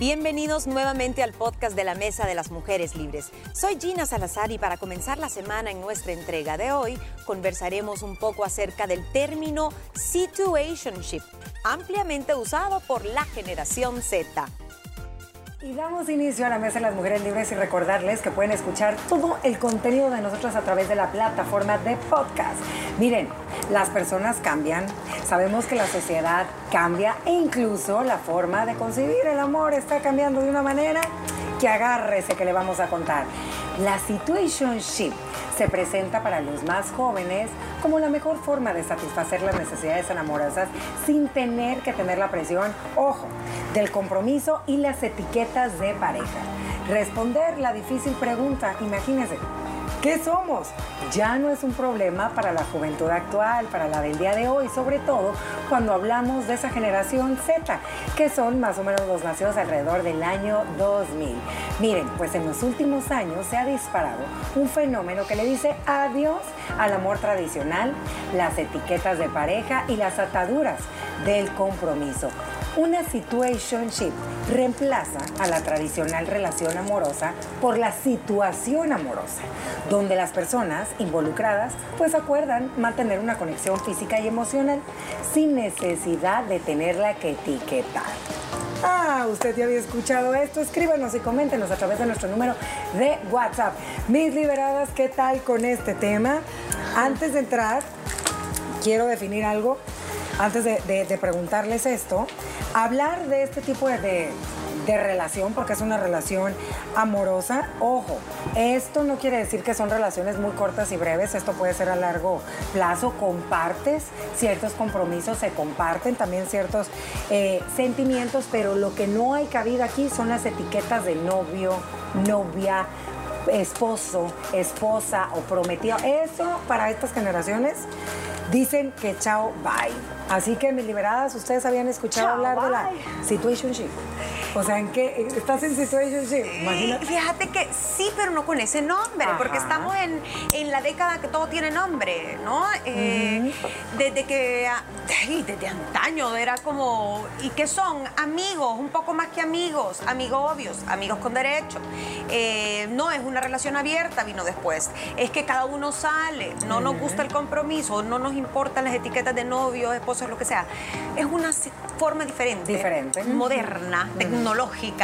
Bienvenidos nuevamente al podcast de la Mesa de las Mujeres Libres. Soy Gina Salazar y para comenzar la semana en nuestra entrega de hoy conversaremos un poco acerca del término situationship, ampliamente usado por la generación Z. Y damos inicio a la Mesa de las Mujeres Libres y recordarles que pueden escuchar todo el contenido de nosotros a través de la plataforma de podcast. Miren, las personas cambian, sabemos que la sociedad cambia e incluso la forma de concebir el amor está cambiando de una manera que agárrese que le vamos a contar. La situationship se presenta para los más jóvenes como la mejor forma de satisfacer las necesidades enamorosas sin tener que tener la presión, ojo, del compromiso y las etiquetas de pareja. Responder la difícil pregunta, imagínense, ¿Qué somos? Ya no es un problema para la juventud actual, para la del día de hoy, sobre todo cuando hablamos de esa generación Z, que son más o menos los nacidos alrededor del año 2000. Miren, pues en los últimos años se ha disparado un fenómeno que le dice adiós al amor tradicional, las etiquetas de pareja y las ataduras del compromiso. Una situationship reemplaza a la tradicional relación amorosa por la situación amorosa, donde las personas involucradas pues acuerdan mantener una conexión física y emocional sin necesidad de tenerla que etiquetar. Ah, usted ya había escuchado esto. Escríbanos y coméntenos a través de nuestro número de WhatsApp. Mis liberadas, ¿qué tal con este tema? Antes de entrar, quiero definir algo. Antes de, preguntarles esto, hablar de este tipo de, de- relación, porque es una relación amorosa, ojo, esto no quiere decir que son relaciones muy cortas y breves, esto puede ser a largo plazo, compartes ciertos compromisos, se comparten también ciertos eh, sentimientos, pero lo que no hay cabida aquí son las etiquetas de novio, novia, esposo, esposa o prometido. Eso para estas generaciones dicen que chao, bye. Así que mis liberadas, ustedes habían escuchado Chao, hablar de la situationship. O sea, ¿en qué? ¿Estás en situationship? Imagínate. Fíjate que sí, pero no con ese nombre, Ajá. porque estamos en, en la década que todo tiene nombre, ¿no? Eh, Desde que, ah, ay, desde antaño era como, ¿y qué son? Amigos, un poco más que amigos, amigos obvios, amigos con derecho. Eh, no es una relación abierta, vino después. Es que cada uno sale, no nos gusta el compromiso, no nos importan las etiquetas de novio, esposos, lo que sea. Es una forma diferente, Diferente. moderna, tecnológica,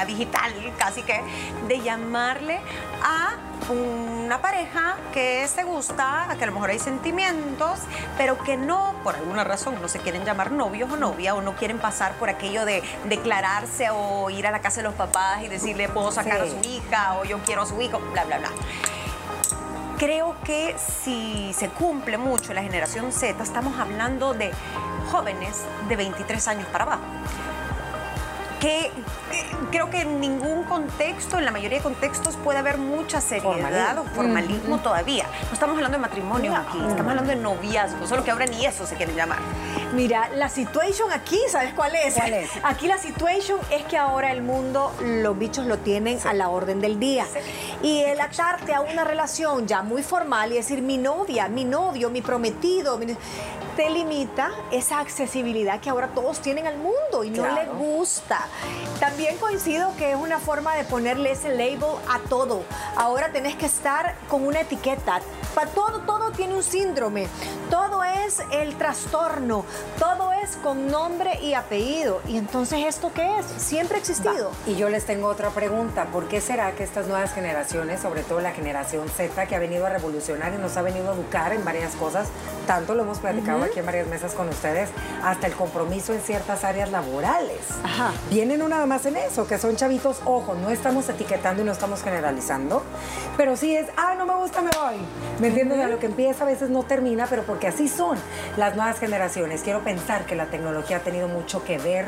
digital, casi que, de llamarle a una pareja que se gusta, a que a lo mejor hay sentimientos, pero que no, por alguna razón, no se quieren llamar novios o novia, o no quieren pasar por aquello de declararse o ir a la casa de los papás y decirle, puedo sacar Sí. a su hija, o yo quiero a su hijo, bla, bla, bla. Creo que si se cumple mucho la generación Z, estamos hablando de jóvenes de 23 años para abajo. Que eh, creo que en ningún contexto, en la mayoría de contextos, puede haber mucha seriedad Formalismo. o formalismo todavía. No estamos hablando de matrimonio aquí, estamos hablando de noviazgo, solo que ahora ni eso se quieren llamar. Mira, la situation aquí, ¿sabes cuál es? ¿Cuál es? Aquí la situation es que ahora el mundo, los bichos lo tienen a la orden del día. Y el atarte a una relación ya muy formal y decir mi novia, mi novio, mi prometido, mi- te limita esa accesibilidad que ahora todos tienen al mundo y no les gusta. También coincido que es una forma de ponerle ese label a todo. Ahora tenés que estar con una etiqueta. Para todo, todo tiene un síndrome. Todo es el trastorno. Todo es con nombre y apellido. Y entonces, ¿esto qué es? Siempre ha existido. Y yo les tengo otra pregunta. ¿Por qué será que estas nuevas generaciones, sobre todo la generación Z, que ha venido a revolucionar y nos ha venido a educar en varias cosas, tanto lo hemos platicado aquí en varias mesas con ustedes, hasta el compromiso en ciertas áreas laborales? Ajá. Vienen nada más en eso, que son chavitos, ojo, no estamos etiquetando y no estamos generalizando, pero sí es, ah, no me gusta, me voy. ¿Me entiendes? A lo que empieza a veces no termina, pero porque así son las nuevas generaciones. Quiero pensar que la tecnología ha tenido mucho que ver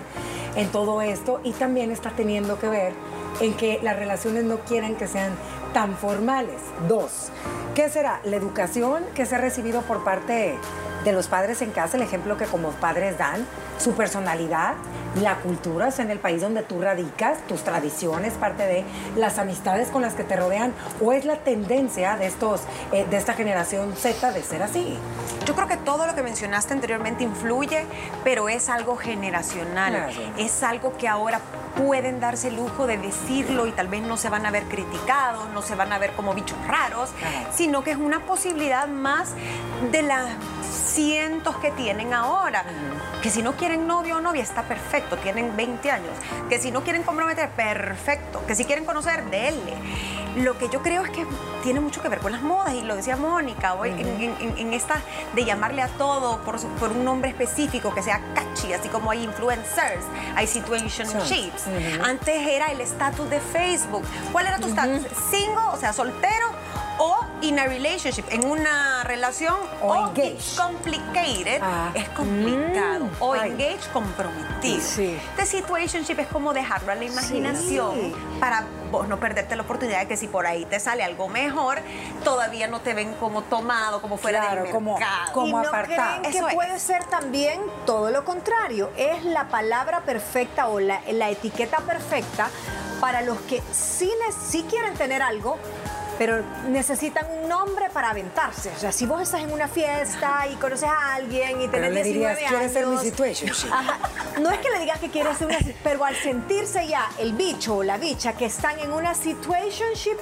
en todo esto y también está teniendo que ver en que las relaciones no quieren que sean tan formales. Dos, ¿qué será? La educación que se ha recibido por parte de los padres en casa, el ejemplo que como padres dan, su personalidad, la cultura, o sea, en el país donde tú radicas, tus tradiciones, parte de las amistades con las que te rodean, o es la tendencia de estos, eh, de esta generación Z de ser así? Yo creo que todo lo que mencionaste anteriormente influye, pero es algo generacional. Claro. Es algo que ahora pueden darse el lujo de decirlo y tal vez no se van a ver criticados, no se van a ver como bichos raros, Ajá. sino que es una posibilidad más de las cientos que tienen ahora. Que si no quieren novio o novia, está perfecto, tienen 20 años. Que si no quieren comprometer, perfecto. Que si quieren conocer, denle. Lo que yo creo es que tiene mucho que ver con las modas, y lo decía Mónica, hoy en, en- en esta de llamarle a todo por, por un nombre específico que sea catchy, así como hay influencers, hay situationships. Antes era el estatus de Facebook. ¿Cuál era tu estatus? ¿Single, o sea, soltero? O in a relationship, en una relación O o it's complicated, Ah. es complicado. O Ay. engaged, comprometido. Sí. The situationship es como dejarlo a la imaginación para vos no perderte la oportunidad de que si por ahí te sale algo mejor, todavía no te ven como tomado, como fuera Claro, del como- mercado. como y no apartado. creen que Eso es. puede ser también todo lo contrario. Es la palabra perfecta o la, la etiqueta perfecta para los que sí, ne- sí quieren tener algo, pero necesitan un nombre para aventarse. O sea, si vos estás en una fiesta y conoces a alguien y Pero tenés le dirías, 19 ¿quieres ser mi años, situationship? Ajá. No es que le digas que quieres ser una pero al sentirse ya el bicho o la bicha que están en una situationship,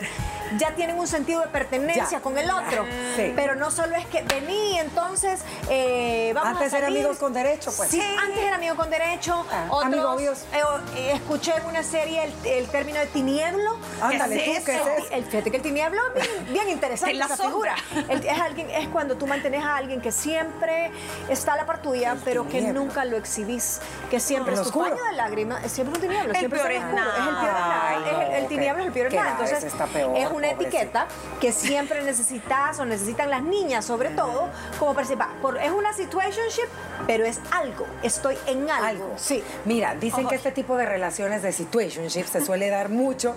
ya tienen un sentido de pertenencia Ya. con el otro. Sí. Pero no solo es que vení, entonces eh, vamos Antes a eran salir. amigos con derecho, pues. Sí, antes era amigo con derecho. Ah, Otros, amigobios. eh, eh, escuché en una serie el, el término de tinieblo. Ándale, ¿Qué tú, es ¿qué es eso? eso? El, fíjate que el tinieblo es bien, bien interesante la esa sombra. figura. El- es, alguien, es cuando tú mantienes a alguien que siempre está a la par tuya, pero que nunca lo exhibís, que siempre En es tu oscuro. paño de lágrimas, es siempre un tinieblo, El siempre peor es oscuro, es el peor es nada. es el, el no, tinieblo es el peor es nada. Entonces, está peor, es una pobrecito. etiqueta que siempre necesitas o necesitan las niñas, sobre todo, como participar. Por, es una situationship, pero es algo, estoy en algo. algo. Sí. Mira, dicen que este tipo de relaciones de situationship se suele dar mucho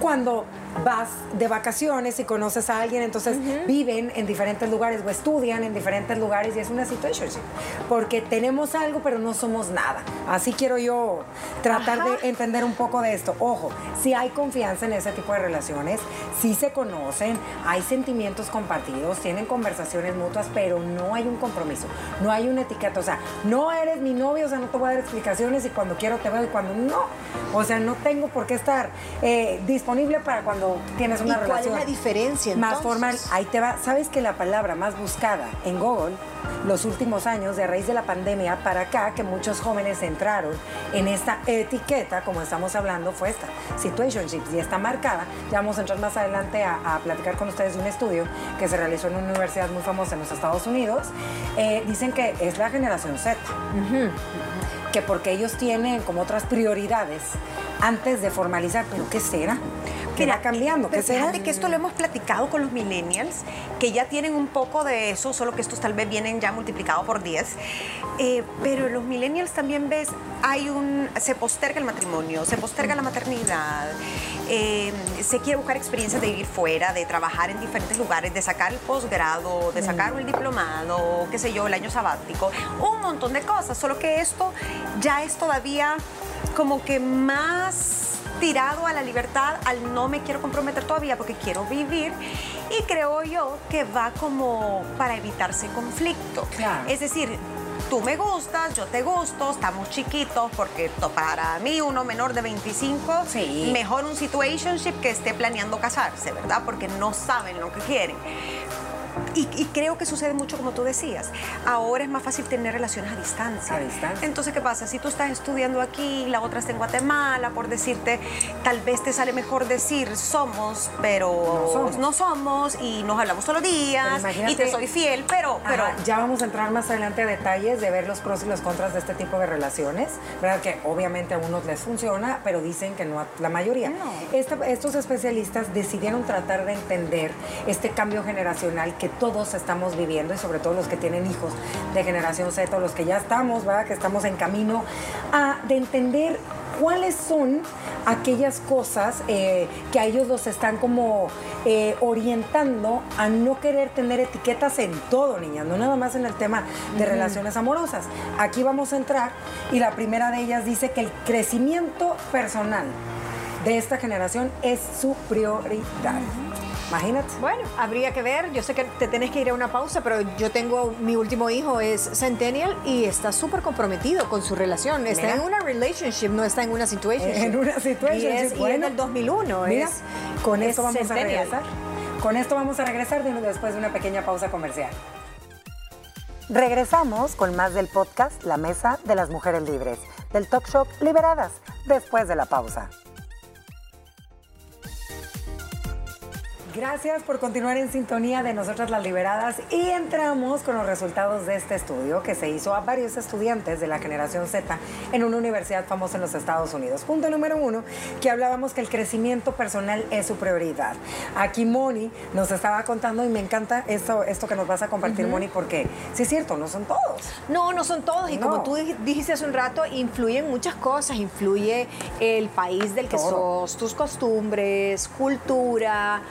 cuando vas de vacaciones y conoces a alguien, entonces viven en diferentes lugares o estudian en diferentes lugares y es una situationship. Porque tenemos algo, pero no somos nada. Así quiero yo tratar de entender un poco de esto. Ojo, si hay confianza en ese tipo de relaciones, si se conocen, hay sentimientos compartidos, tienen conversaciones mutuas, pero no hay un compromiso, no hay una etiqueta. O sea, no eres mi novio, o sea, no te voy a dar explicaciones y cuando quiero te veo y cuando no. O sea, no tengo por qué estar eh, disponible para cuando tienes una ¿Y cuál es relación. la diferencia, Más entonces? formal. Ahí te va. ¿Sabes que la palabra más buscada en Google los últimos años, de raíz de la pandemia para acá, que muchos jóvenes entraron en esta etiqueta, como estamos hablando, fue esta, situationships, y está marcada. Ya vamos a entrar más adelante a, a platicar con ustedes de un estudio que se realizó en una universidad muy famosa en los Estados Unidos. Eh, dicen que es la generación Z que porque ellos tienen como otras prioridades antes de formalizar, pero ¿qué será? ¿Qué Mira, va cambiando? ¿Qué pero fíjate que esto lo hemos platicado con los millennials, que ya tienen un poco de eso, solo que estos tal vez vienen ya multiplicado por 10. Eh, pero los millennials también ves, hay un, se posterga el matrimonio, se posterga la maternidad, eh, se quiere buscar experiencias de vivir fuera, de trabajar en diferentes lugares, de sacar el posgrado, de sacar el diplomado, qué sé yo, el año sabático, un montón de cosas, solo que esto ya es todavía como que más tirado a la libertad, al no me quiero comprometer todavía porque quiero vivir y creo yo que va como para evitarse conflicto. Claro. Es decir, tú me gustas, yo te gusto, estamos chiquitos porque para mí uno menor de 25, Sí. mejor un situationship que esté planeando casarse, ¿verdad? Porque no saben lo que quieren. Y, y creo que sucede mucho como tú decías. Ahora es más fácil tener relaciones a distancia. A distancia. Entonces, ¿qué pasa? Si tú estás estudiando aquí, la otra está en Guatemala, por decirte, tal vez te sale mejor decir somos, pero No somos. no somos y nos hablamos todos los Pero días y te soy fiel, pero, pero Ajá, ya vamos a entrar más adelante a detalles de ver los pros y los contras de este tipo de relaciones, ¿verdad? Que obviamente a unos les funciona, pero dicen que no a la mayoría. No. Esta- estos especialistas decidieron tratar de entender este cambio generacional que todos estamos viviendo y sobre todo los que tienen hijos de generación Z o los que ya estamos, ¿verdad? Que estamos en camino a, de entender cuáles son aquellas cosas eh, que a ellos los están como eh, orientando a no querer tener etiquetas en todo, niñas, no nada más en el tema de relaciones amorosas. Aquí vamos a entrar y la primera de ellas dice que el crecimiento personal de esta generación es su prioridad. Imagínate. Bueno, habría que ver. Yo sé que te tenés que ir a una pausa, pero yo tengo, mi último hijo es Centennial y está súper comprometido con su relación. Está Mira. en una relationship, no está en una situation. En una situationship, Y es, y es bueno. del 2001. Mira, es, con es esto vamos a regresar. Con esto vamos a regresar de- después de una pequeña pausa comercial. Regresamos con más del podcast La Mesa de las Mujeres Libres, del talk show Liberadas, después de la pausa. Gracias por continuar en sintonía de Nosotras las Liberadas y entramos con los resultados de este estudio que se hizo a varios estudiantes de la generación Z en una universidad famosa en los Estados Unidos. Punto número uno, que hablábamos que el crecimiento personal es su prioridad. Aquí Moni nos estaba contando y me encanta esto, esto que nos vas a compartir, Moni, porque sí es cierto, no son todos. No, no son todos. Y No. como tú dij- dijiste hace un rato, influyen muchas cosas. Influye el país del que Todo. sos, tus costumbres, cultura,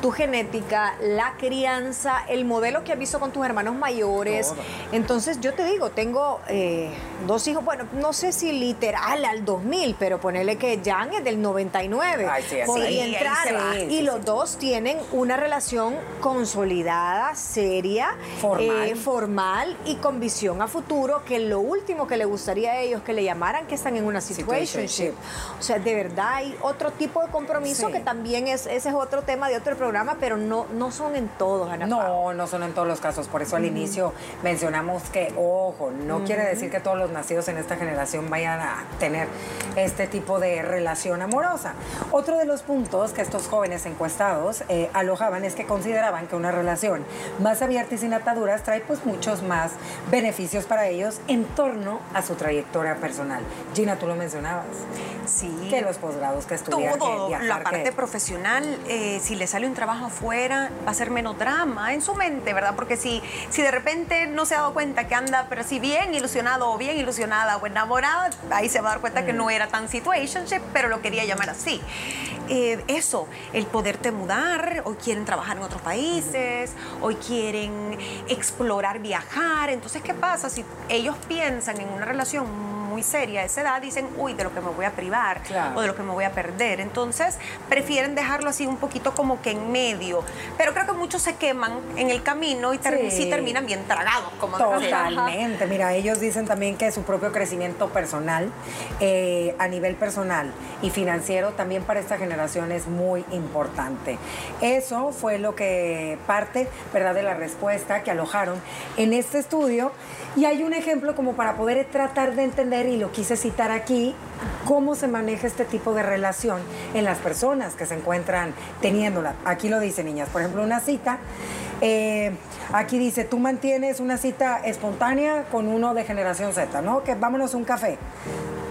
tu genética, la crianza, el modelo que has visto con tus hermanos mayores. Todo. Entonces, yo te digo, tengo eh, dos hijos, bueno, no sé si literal al 2000, pero ponele que Jan es del 99. Ay, sí, así. Podría ahí entrar. va. y Sí, los sí. dos tienen una relación consolidada, seria, Formal. eh, formal y con visión a futuro, que lo último que le gustaría a ellos que le llamaran que están en una situationship. Situationship. O sea, de verdad hay otro tipo de compromiso que también es, ese es otro tema de otro programa, pero no, no son en todos, Ana. No, no son en todos los casos. Por eso al inicio mencionamos que, ojo, no quiere decir que todos los nacidos en esta generación vayan a tener este tipo de relación amorosa. Otro de los puntos que estos jóvenes encuestados eh, alojaban es que consideraban que una relación más abierta y sin ataduras trae pues muchos más beneficios para ellos en torno a su trayectoria personal. Gina, tú lo mencionabas, Sí. que los posgrados que estudian, todo, que viajar, la parte que- profesional, eh, si le sale un trabajo afuera, va a ser menos drama en su mente, ¿verdad? Porque si, si de repente no se ha dado cuenta que anda, pero si bien ilusionado o bien ilusionada o enamorada, ahí se va a dar cuenta Mm. que no era tan situationship, pero lo quería llamar así. Eh, eso, el poderte mudar, hoy quieren trabajar en otros países, hoy quieren explorar, viajar. Entonces, ¿qué pasa? Si ellos piensan en una relación muy seria a esa edad, dicen, uy, de lo que me voy a privar Claro. o de lo que me voy a perder. Entonces, prefieren dejarlo así un poquito como que en medio. Pero creo que muchos se queman en el camino y ter- Sí. terminan bien tragados, como. Totalmente. Mira, ellos dicen también que su propio crecimiento personal, eh, a nivel personal y financiero, también para esta generación es muy importante. Eso fue lo que parte, ¿verdad?, de la respuesta que alojaron en este estudio. Y hay un ejemplo como para poder tratar de entender, y lo quise citar aquí, cómo se maneja este tipo de relación en las personas que se encuentran teniéndola. Aquí lo dice, niñas. Por ejemplo, una cita. eh, aquí dice, tú mantienes una cita espontánea con uno de generación Z, ¿no? Que vámonos a un café.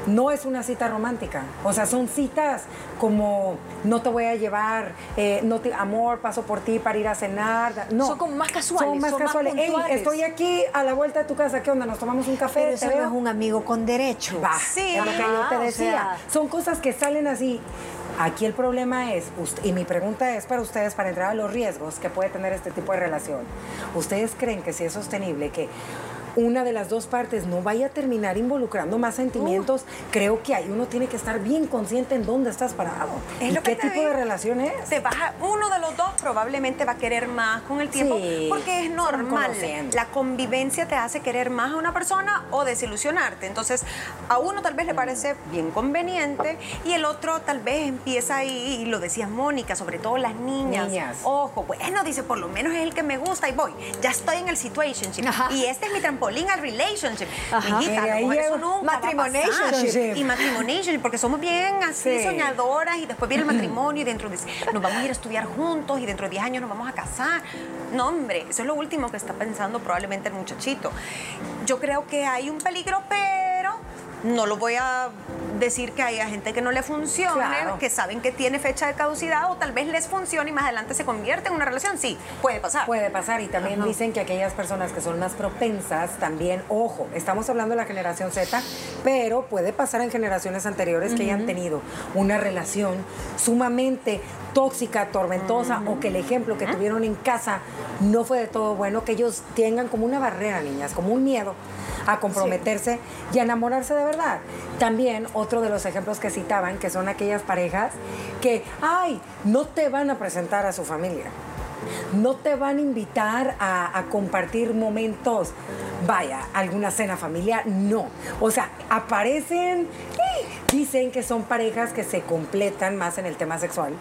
No es una cita romántica. O sea, son citas como no te voy a llevar, eh, no te, amor, paso por ti para ir a cenar. No. Son como más casuales, Son más son más casuales. Ey, estoy aquí a la vuelta de tu casa. ¿Qué onda? ¿Nos tomamos un café? Pero ¿Te eso no es un amigo con derecho. Sí, es lo que yo te o decía. sea. Son cosas que salen así. Aquí el problema es, y mi pregunta es para ustedes, para entrar a los riesgos que puede tener este tipo de relación. ¿Ustedes creen que sí es sostenible que una de las dos partes no vaya a terminar involucrando más sentimientos? Creo que ahí uno tiene que estar bien consciente en dónde estás parado. Es ¿Y lo que qué te tipo de relación es? Se baja, uno de los dos probablemente va a querer más con el tiempo Sí, porque es normal. La convivencia te hace querer más a una persona o desilusionarte. Entonces, a uno tal vez le parece bien conveniente y el otro tal vez empieza ahí, y lo decía Mónica, sobre todo las niñas. Niñas. Ojo, bueno, dice, por lo menos es el que me gusta y voy. Ya estoy en el situationship. Ajá. Y este es mi trampolín al relationship. Ajá. Y eso nunca matrimonationship, porque somos bien así Sí. soñadoras y después viene el matrimonio y dentro de nos vamos a ir a estudiar juntos y dentro de 10 años nos vamos a casar. No, hombre, eso es lo último que está pensando probablemente el muchachito. Yo creo que hay un peligro, pero no lo voy a decir que hay gente que no le funcione, Claro. que saben que tiene fecha de caducidad o tal vez les funcione y más adelante se convierte en una relación. Sí, puede pasar. Puede pasar y también dicen que aquellas personas que son más propensas también, ojo, estamos hablando de la generación Z, pero puede pasar en generaciones anteriores que hayan tenido una relación sumamente tóxica, tormentosa o que el ejemplo que tuvieron en casa no fue de todo bueno, que ellos tengan como una barrera, niñas, como un miedo a comprometerse y a enamorarse de verdad. También otro de los ejemplos que citaban, que son aquellas parejas que, ay, no te van a presentar a su familia no te van a invitar a, compartir momentos, vaya, alguna cena familiar, no. O sea, aparecen, dicen que son parejas que se completan más en el tema sexual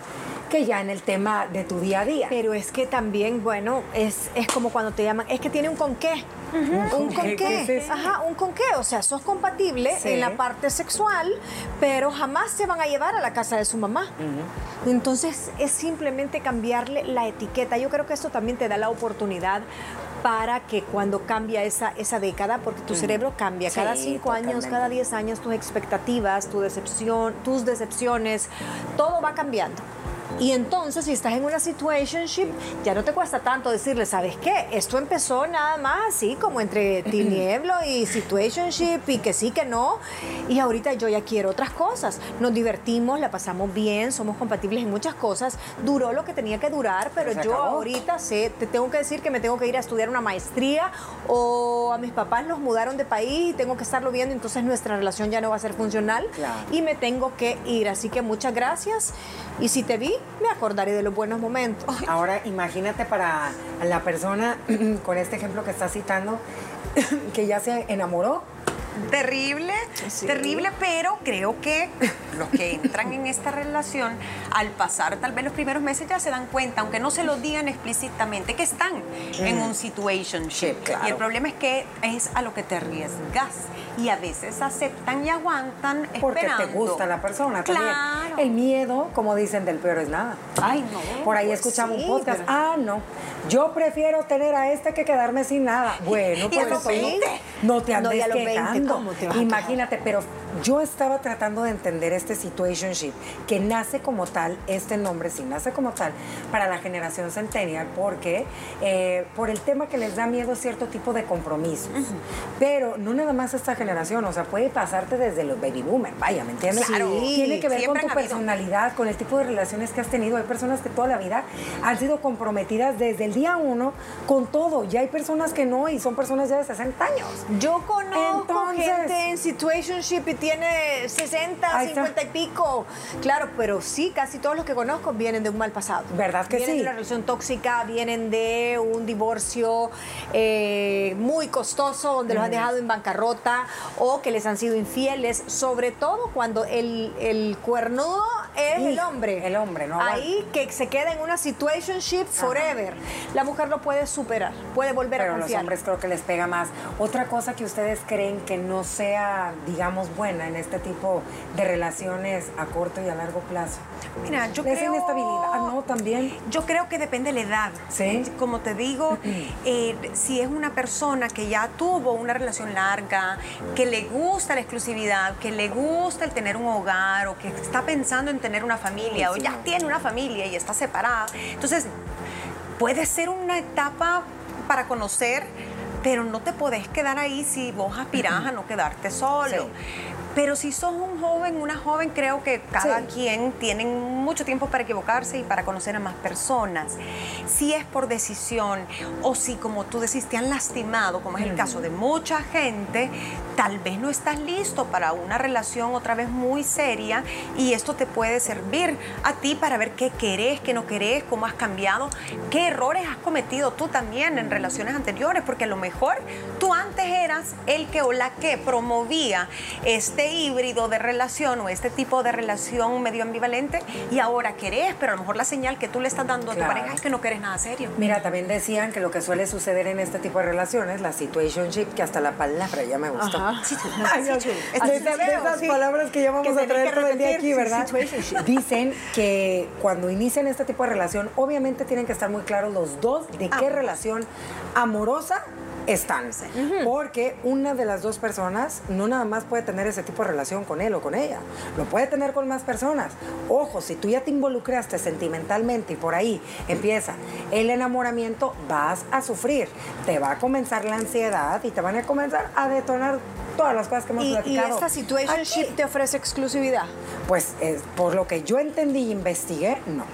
que ya en el tema de tu día a día. Pero es que también, bueno, es, es como cuando te llaman, es que tiene un con qué. Un con qué? Ajá, un con qué. O sea, sos compatible Sí. en la parte sexual, pero jamás se van a llevar a la casa de su mamá. Entonces, es simplemente cambiarle la etiqueta. Yo creo que esto también te da la oportunidad para que cuando cambia esa, esa década, porque tu cerebro cambia cada cinco años, cada 10 años, tus expectativas, tu decepción, tus decepciones, todo va cambiando. Y entonces, si estás en una situationship, ya no te cuesta tanto decirle, ¿sabes qué? Esto empezó nada más así como entre tinieblo y situationship y que sí, que no. Y ahorita yo ya quiero otras cosas. Nos divertimos, la pasamos bien, somos compatibles en muchas cosas. Duró lo que tenía que durar, pero yo acabó. ahorita sé, te tengo que decir que me tengo que ir a estudiar una maestría o a mis papás los mudaron de país y tengo que estarlo viendo, entonces nuestra relación ya no va a ser funcional Claro. y me tengo que ir. Así que muchas gracias y si te vi, me acordaré de los buenos momentos. Ahora imagínate para la persona, con este ejemplo que está citando, que ya se enamoró. Terrible, Sí. terrible, pero creo que los que entran en esta relación, al pasar tal vez los primeros meses ya se dan cuenta, aunque no se lo digan explícitamente, que están en un situationship. Sí, claro. Y el problema es que es a lo que te arriesgas. Y a veces aceptan y aguantan Porque te gusta la persona también. Claro. El miedo, como dicen, del peor es nada. Ay, no. Por ahí Pues escuchamos sí, un podcast. pero- Ah, no. Yo prefiero tener a este que quedarme sin nada. Bueno, pues 20. No te No, andes y a los 20, quejando. ¿cómo te vas a Imagínate, pero yo estaba tratando de entender este situationship, que nace como tal, este nombre sí nace como tal, para la generación centennial, porque eh, por el tema que les da miedo cierto tipo de compromisos. Pero no nada más esta generación, o sea, puede pasarte desde los baby boomers, vaya, ¿me entiendes? Claro. Tiene que ver con tu habido. personalidad, con el tipo de relaciones que has tenido. Hay personas que toda la vida han sido comprometidas desde el día uno con todo. Ya hay personas que no y son personas ya de 60 años. Yo conozco Entonces- gente en situationship y tiene 60, Ahí está. 50 y pico. Claro, pero sí, casi todos los que conozco vienen de un mal pasado. ¿Verdad que vienen sí? de una relación tóxica, vienen de un divorcio eh, muy costoso, donde los han dejado en bancarrota o que les han sido infieles, sobre todo cuando el, el cuernudo es el Hijo, hombre. el hombre, no Ahí que se queda en una situationship forever. La mujer lo puede superar, puede volver Pero a a los confiar. hombres creo que les pega más. Otra cosa que ustedes creen que no sea, digamos, buena en este tipo de relaciones a corto y a largo plazo. Mira, yo ¿Es creo... inestabilidad? Ah, no, también. Yo creo que depende de la edad. Sí. Como te digo, eh, si es una persona que ya tuvo una relación larga, que le gusta la exclusividad, que le gusta el tener un hogar o que está pensando en tener una familia o ya tiene una familia y está separada, entonces puede ser una etapa para conocer, pero no te podés quedar ahí si vos aspirás a no quedarte solo. Sí. Pero si sos un joven, una joven, creo que cada Sí. quien tiene mucho tiempo para equivocarse y para conocer a más personas. Si es por decisión o si, como tú decís, te han lastimado, como es el caso de mucha gente, tal vez no estás listo para una relación otra vez muy seria y esto te puede servir a ti para ver qué querés, qué no querés, cómo has cambiado, qué errores has cometido tú también en relaciones anteriores, porque a lo mejor tú antes eras el que o la que promovía este híbrido de relación o este tipo de relación medio ambivalente y ahora querés, pero a lo mejor la señal que tú le estás dando a tu Claro. pareja es que no querés nada serio. Mira, también decían que lo que suele suceder en este tipo de relaciones, la situationship, que hasta la palabra ya me gustó. Ajá. Ay, Sí, de de esas palabras que ya vamos Que a traer todo el día aquí, ¿verdad? Dicen que cuando inician este tipo de relación, obviamente tienen que estar muy claros los dos de qué relación amorosa están. Porque una de las dos personas no nada más puede tener ese tipo de relación con él o con ella, lo puede tener con más personas. Ojo, si tú ya te involucraste sentimentalmente y por ahí empieza el enamoramiento, vas a sufrir. Te va a comenzar la ansiedad y te van a comenzar a detonar todas las cosas que hemos ¿Y, platicado. ¿Y esta situationship aquí. te ofrece exclusividad? Pues eh, por lo que yo entendí y investigué, no.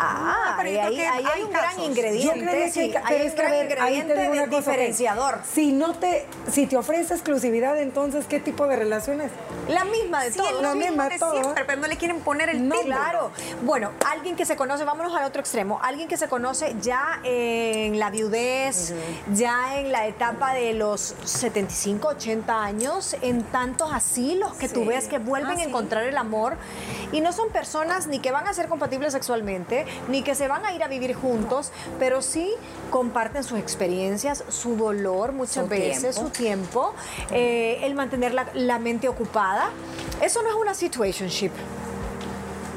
Ah, pero y yo creo ahí, que ahí hay un gran ingrediente. Yo creería que sí, hay, hay pero un que, gran ver, ahí te ingrediente digo cosa, diferenciador. Si no te, si te ofrece exclusividad, entonces ¿qué tipo de relaciones? La misma de Sí, todos. es la misma de todo. siempre, pero no le quieren poner el No, título. Claro. Bueno, alguien que se conoce, vámonos al otro extremo, alguien que se conoce ya en la viudez, ya en la etapa de los 75, 80 años, en tantos asilos que tú ves que vuelven Ah, a encontrar el amor y no son personas ni que van a ser compatibles sexualmente, ni que se van a ir a vivir juntos, pero sí comparten sus experiencias, su dolor muchas Su veces, tiempo. su tiempo, eh, el mantener la, la mente ocupada. Eso no es una situationship.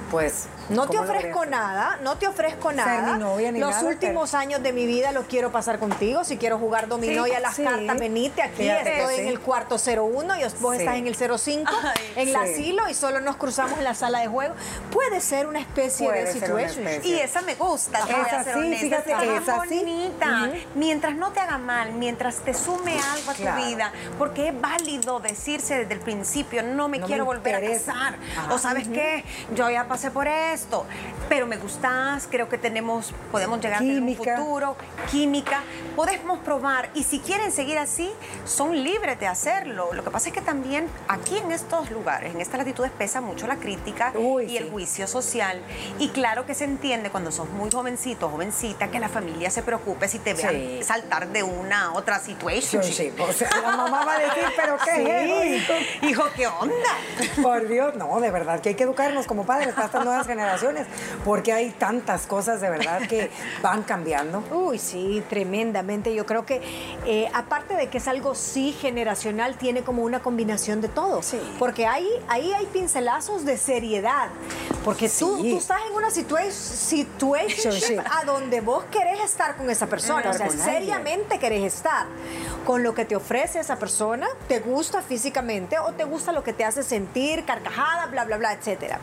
Pues No te ¿cómo lo ofrezco nada, no te ofrezco Ser nada. mi novia ni Los nada, últimos años de mi vida los quiero pasar contigo. Si quiero jugar dominó Sí, y a las sí. cartas, venite aquí. Fíjate estoy sí. en el cuarto 01 y vos Sí. estás en el 05, Ay, en el sí. asilo y solo nos cruzamos en la sala de juego. Puede ser una especie Puede de ser especie. Y esa me gusta, Esa ser sí, fíjate, esa bonita. Mientras no te haga mal, mientras te sume algo a Claro. tu vida, porque es válido decirse desde el principio, no me No me quiero volver a casar, Ajá. o sabes qué, yo ya pasé por pero me gustas, creo que tenemos, podemos llegar a un futuro, química, podemos probar, y si quieren seguir así, son libres de hacerlo. Lo que pasa es que también aquí en estos lugares, en estas latitudes, pesa mucho la crítica Uy, y el sí. juicio social. Y claro que se entiende cuando sos muy jovencito, jovencita, que la familia se preocupe si te vean Sí. saltar de una a otra situation. Sí, sí, o sea, la mamá va a decir, pero ¿qué. Hijo, ¿qué onda? Por Dios, no, de verdad que hay que educarnos como padres para estas nuevas generaciones, porque hay tantas cosas de verdad que van cambiando. Uy, sí, tremendamente. Yo creo que, eh, aparte de que es algo sí generacional, tiene como una combinación de todo. Sí. Porque ahí, ahí hay pincelazos de seriedad. Porque tú, Sí. tú estás en una situa situationship Sí. a donde vos querés estar con esa persona. O sea, seriamente querés estar. Con lo que te ofrece esa persona, te gusta físicamente o te gusta lo que te hace sentir, carcajada, bla, bla, bla, etcétera.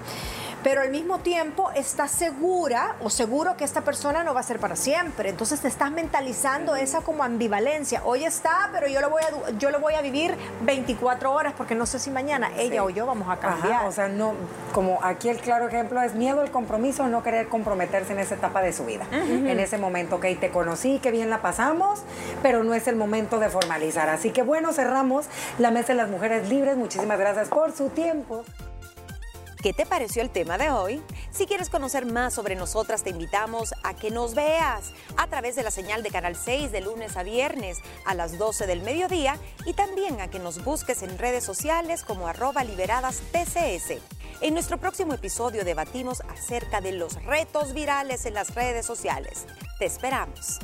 Pero al mismo tiempo estás segura o seguro que esta persona no va a ser para siempre. Entonces te estás mentalizando esa como ambivalencia. Hoy está, pero yo lo voy a, yo lo voy a vivir 24 horas porque no sé si mañana ella Sí. o yo vamos a cambiar. Ajá, o sea, no, como aquí el claro ejemplo es miedo al compromiso, no querer comprometerse en esa etapa de su vida. En ese momento, ok, te conocí, qué bien la pasamos, pero no es el momento de formalizar. Así que bueno, cerramos la mesa de las mujeres libres. Muchísimas gracias por su tiempo. ¿Qué te pareció el tema de hoy? Si quieres conocer más sobre nosotras, te invitamos a que nos veas a través de la señal de Canal 6 de lunes a viernes a las 12 del mediodía y también a que nos busques en redes sociales como arroba liberadas TCS. En nuestro próximo episodio debatimos acerca de los retos virales en las redes sociales. Te esperamos.